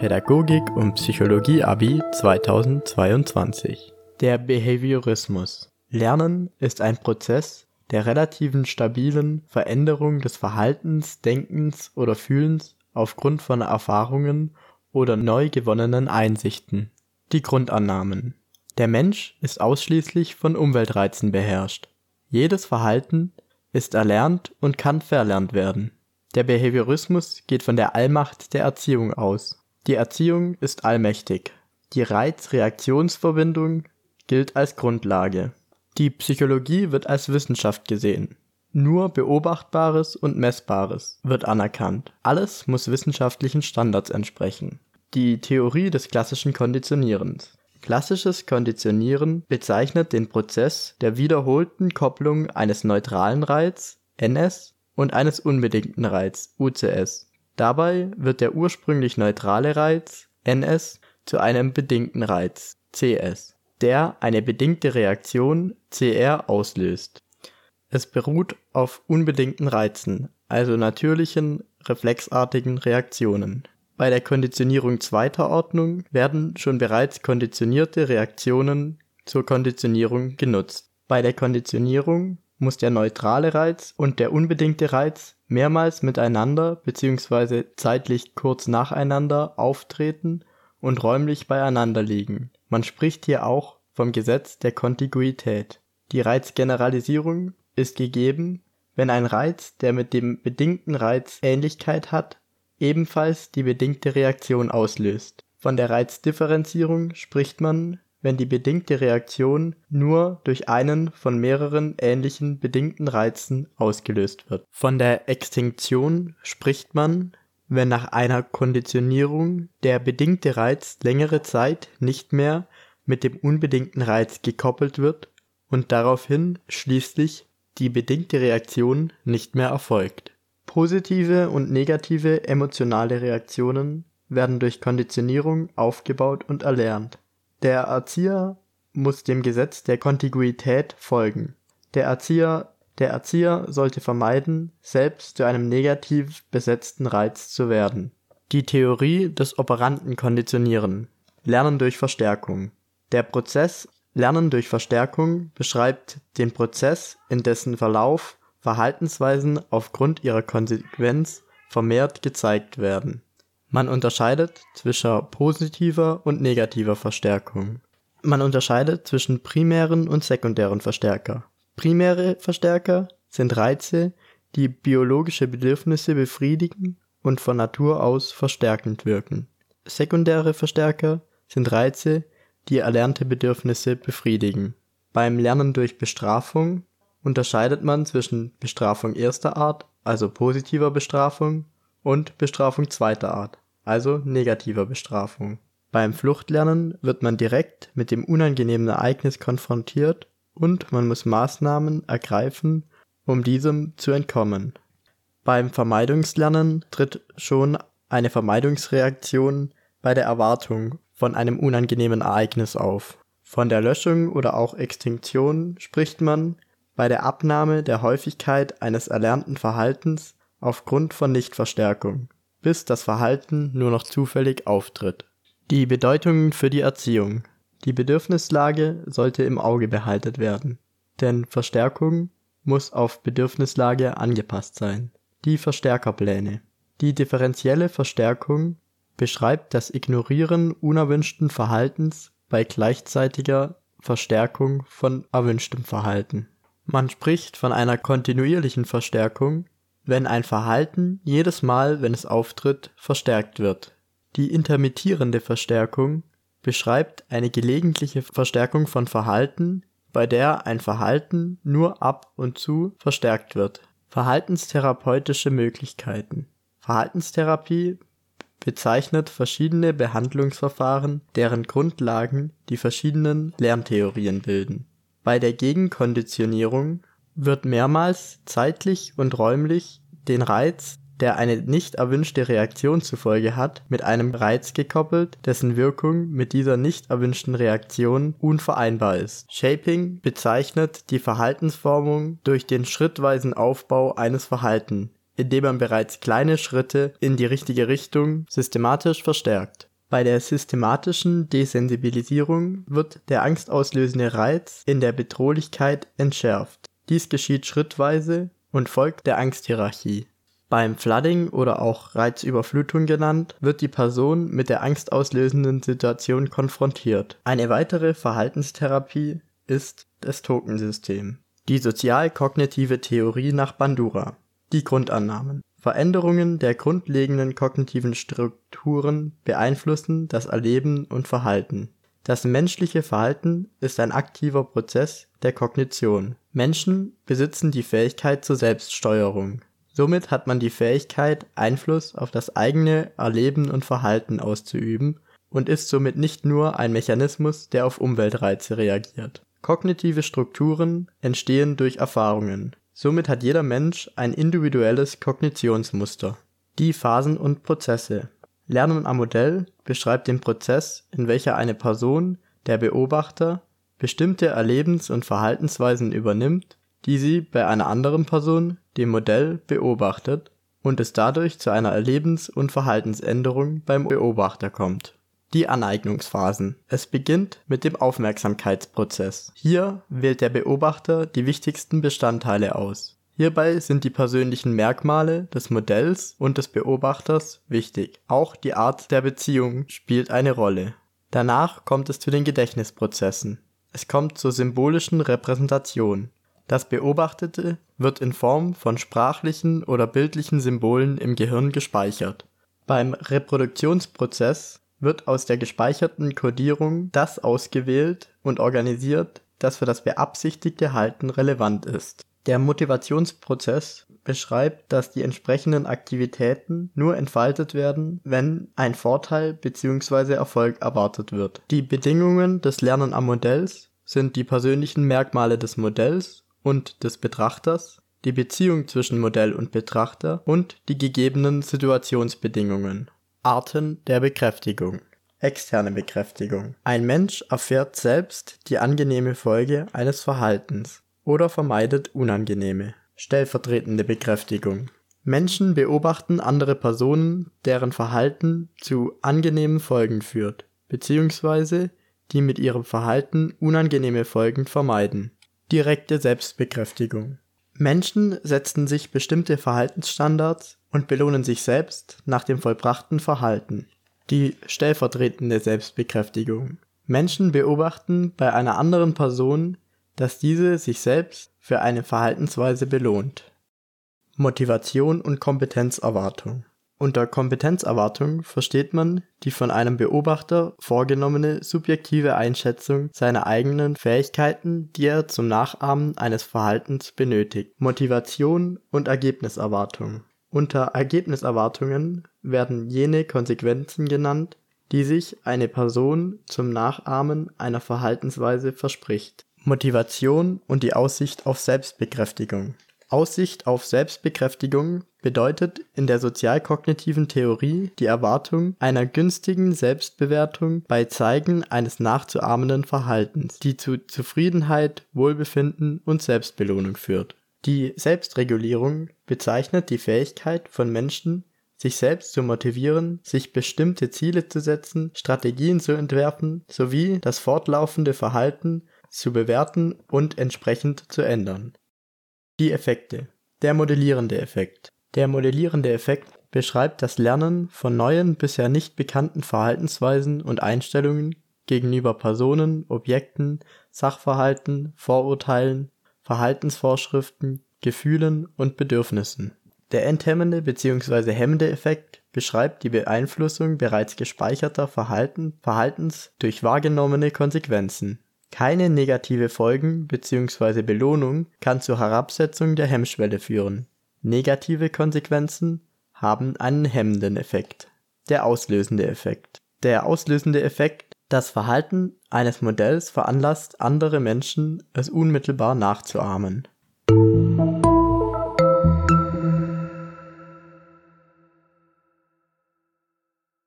Pädagogik und Psychologie Abi 2022. Der Behaviorismus. Lernen ist ein Prozess der relativen stabilen Veränderung des Verhaltens, Denkens oder Fühlens aufgrund von Erfahrungen oder neu gewonnenen Einsichten. Die Grundannahmen. Der Mensch ist ausschließlich von Umweltreizen beherrscht. Jedes Verhalten ist erlernt und kann verlernt werden. Der Behaviorismus geht von der Allmacht der Erziehung aus. Die Erziehung ist allmächtig. Die Reiz-Reaktionsverbindung gilt als Grundlage. Die Psychologie wird als Wissenschaft gesehen. Nur Beobachtbares und Messbares wird anerkannt. Alles muss wissenschaftlichen Standards entsprechen. Die Theorie des klassischen Konditionierens. Klassisches Konditionieren bezeichnet den Prozess der wiederholten Kopplung eines neutralen Reiz (NS) und eines unbedingten Reiz (UCS). Dabei wird der ursprünglich neutrale Reiz (NS) zu einem bedingten Reiz (CS), der eine bedingte Reaktion (CR) auslöst. Es beruht auf unbedingten Reizen, also natürlichen, reflexartigen Reaktionen bei der Konditionierung zweiter Ordnung werden schon bereits konditionierte Reaktionen zur Konditionierung genutzt. Bei der Konditionierung muss der neutrale Reiz und der unbedingte Reiz mehrmals miteinander bzw. zeitlich kurz nacheinander auftreten und räumlich beieinander liegen. Man spricht hier auch vom Gesetz der Kontiguität. Die Reizgeneralisierung ist gegeben, wenn ein Reiz, der mit dem bedingten Reiz Ähnlichkeit hat ebenfalls die bedingte Reaktion auslöst. Von der Reizdifferenzierung spricht man, wenn die bedingte Reaktion nur durch einen von mehreren ähnlichen bedingten Reizen ausgelöst wird. Von der Extinktion spricht man, wenn nach einer Konditionierung der bedingte Reiz längere Zeit nicht mehr mit dem unbedingten Reiz gekoppelt wird und daraufhin schließlich die bedingte Reaktion nicht mehr erfolgt Positive und negative emotionale Reaktionen werden durch Konditionierung aufgebaut und erlernt. Der Erzieher muss dem Gesetz der Kontiguität folgen. Der Erzieher der Erzieher sollte vermeiden, selbst zu einem negativ besetzten Reiz zu werden. Die Theorie des operanten Konditionieren Lernen durch Verstärkung Der Prozess Lernen durch Verstärkung beschreibt den Prozess, in dessen Verlauf Verhaltensweisen aufgrund ihrer Konsequenz vermehrt gezeigt werden. Man unterscheidet zwischen positiver und negativer Verstärkung. Man unterscheidet zwischen primären und sekundären Verstärker. Primäre Verstärker sind Reize, die biologische Bedürfnisse befriedigen und von Natur aus verstärkend wirken. Sekundäre Verstärker sind Reize, die erlernte Bedürfnisse befriedigen. Beim Lernen durch Bestrafung unterscheidet man zwischen Bestrafung erster Art, also positiver Bestrafung, und Bestrafung zweiter Art, also negativer Bestrafung. Beim Fluchtlernen wird man direkt mit dem unangenehmen Ereignis konfrontiert und man muss Maßnahmen ergreifen, um diesem zu entkommen. Beim Vermeidungslernen tritt schon eine Vermeidungsreaktion bei der Erwartung von einem unangenehmen Ereignis auf. Von der Löschung oder auch Extinktion spricht man, bei der Abnahme der Häufigkeit eines erlernten Verhaltens aufgrund von Nichtverstärkung, bis das Verhalten nur noch zufällig auftritt. Die Bedeutungen für die Erziehung Die Bedürfnislage sollte im Auge behalten werden, denn Verstärkung muss auf Bedürfnislage angepasst sein. Die Verstärkerpläne Die differenzielle Verstärkung beschreibt das Ignorieren unerwünschten Verhaltens bei gleichzeitiger Verstärkung von erwünschtem Verhalten man spricht von einer kontinuierlichen Verstärkung, wenn ein Verhalten jedes Mal, wenn es auftritt, verstärkt wird. Die intermittierende Verstärkung beschreibt eine gelegentliche Verstärkung von Verhalten, bei der ein Verhalten nur ab und zu verstärkt wird. Verhaltenstherapeutische Möglichkeiten Verhaltenstherapie bezeichnet verschiedene Behandlungsverfahren, deren Grundlagen die verschiedenen Lerntheorien bilden bei der Gegenkonditionierung wird mehrmals zeitlich und räumlich den Reiz, der eine nicht erwünschte Reaktion zur Folge hat, mit einem Reiz gekoppelt, dessen Wirkung mit dieser nicht erwünschten Reaktion unvereinbar ist. Shaping bezeichnet die Verhaltensformung durch den schrittweisen Aufbau eines Verhalten, indem man bereits kleine Schritte in die richtige Richtung systematisch verstärkt. Bei der systematischen Desensibilisierung wird der angstauslösende Reiz in der Bedrohlichkeit entschärft. Dies geschieht schrittweise und folgt der Angsthierarchie. Beim Flooding oder auch Reizüberflutung genannt, wird die Person mit der angstauslösenden Situation konfrontiert. Eine weitere Verhaltenstherapie ist das Tokensystem. Die sozial-kognitive Theorie nach Bandura. Die Grundannahmen. Veränderungen der grundlegenden kognitiven Strukturen beeinflussen das Erleben und Verhalten. Das menschliche Verhalten ist ein aktiver Prozess der Kognition. Menschen besitzen die Fähigkeit zur Selbststeuerung. Somit hat man die Fähigkeit, Einfluss auf das eigene Erleben und Verhalten auszuüben und ist somit nicht nur ein Mechanismus, der auf Umweltreize reagiert. Kognitive Strukturen entstehen durch Erfahrungen. Somit hat jeder Mensch ein individuelles Kognitionsmuster. Die Phasen und Prozesse. Lernen am Modell beschreibt den Prozess, in welcher eine Person, der Beobachter, bestimmte Erlebens- und Verhaltensweisen übernimmt, die sie bei einer anderen Person, dem Modell, beobachtet und es dadurch zu einer Erlebens- und Verhaltensänderung beim Beobachter kommt die Aneignungsphasen. Es beginnt mit dem Aufmerksamkeitsprozess. Hier wählt der Beobachter die wichtigsten Bestandteile aus. Hierbei sind die persönlichen Merkmale des Modells und des Beobachters wichtig. Auch die Art der Beziehung spielt eine Rolle. Danach kommt es zu den Gedächtnisprozessen. Es kommt zur symbolischen Repräsentation. Das Beobachtete wird in Form von sprachlichen oder bildlichen Symbolen im Gehirn gespeichert. Beim Reproduktionsprozess wird aus der gespeicherten Codierung das ausgewählt und organisiert, das für das beabsichtigte Halten relevant ist. Der Motivationsprozess beschreibt, dass die entsprechenden Aktivitäten nur entfaltet werden, wenn ein Vorteil bzw. Erfolg erwartet wird. Die Bedingungen des Lernen am Modells sind die persönlichen Merkmale des Modells und des Betrachters, die Beziehung zwischen Modell und Betrachter und die gegebenen Situationsbedingungen. Arten der Bekräftigung. Externe Bekräftigung. Ein Mensch erfährt selbst die angenehme Folge eines Verhaltens oder vermeidet unangenehme. Stellvertretende Bekräftigung. Menschen beobachten andere Personen, deren Verhalten zu angenehmen Folgen führt, beziehungsweise die mit ihrem Verhalten unangenehme Folgen vermeiden. Direkte Selbstbekräftigung. Menschen setzen sich bestimmte Verhaltensstandards und belohnen sich selbst nach dem vollbrachten Verhalten. Die stellvertretende Selbstbekräftigung. Menschen beobachten bei einer anderen Person, dass diese sich selbst für eine Verhaltensweise belohnt. Motivation und Kompetenzerwartung. Unter Kompetenzerwartung versteht man die von einem Beobachter vorgenommene subjektive Einschätzung seiner eigenen Fähigkeiten, die er zum Nachahmen eines Verhaltens benötigt. Motivation und Ergebniserwartung. Unter Ergebniserwartungen werden jene Konsequenzen genannt, die sich eine Person zum Nachahmen einer Verhaltensweise verspricht. Motivation und die Aussicht auf Selbstbekräftigung Aussicht auf Selbstbekräftigung bedeutet in der sozialkognitiven Theorie die Erwartung einer günstigen Selbstbewertung bei Zeigen eines nachzuahmenden Verhaltens, die zu Zufriedenheit, Wohlbefinden und Selbstbelohnung führt. Die Selbstregulierung bezeichnet die Fähigkeit von Menschen, sich selbst zu motivieren, sich bestimmte Ziele zu setzen, Strategien zu entwerfen sowie das fortlaufende Verhalten zu bewerten und entsprechend zu ändern die Effekte. Der modellierende Effekt. Der modellierende Effekt beschreibt das Lernen von neuen, bisher nicht bekannten Verhaltensweisen und Einstellungen gegenüber Personen, Objekten, Sachverhalten, Vorurteilen, Verhaltensvorschriften, Gefühlen und Bedürfnissen. Der enthemmende bzw. hemmende Effekt beschreibt die Beeinflussung bereits gespeicherter Verhalten, Verhaltens durch wahrgenommene Konsequenzen keine negative Folgen bzw. Belohnung kann zur Herabsetzung der Hemmschwelle führen. Negative Konsequenzen haben einen hemmenden Effekt. Der auslösende Effekt. Der auslösende Effekt, das Verhalten eines Modells veranlasst andere Menschen, es unmittelbar nachzuahmen.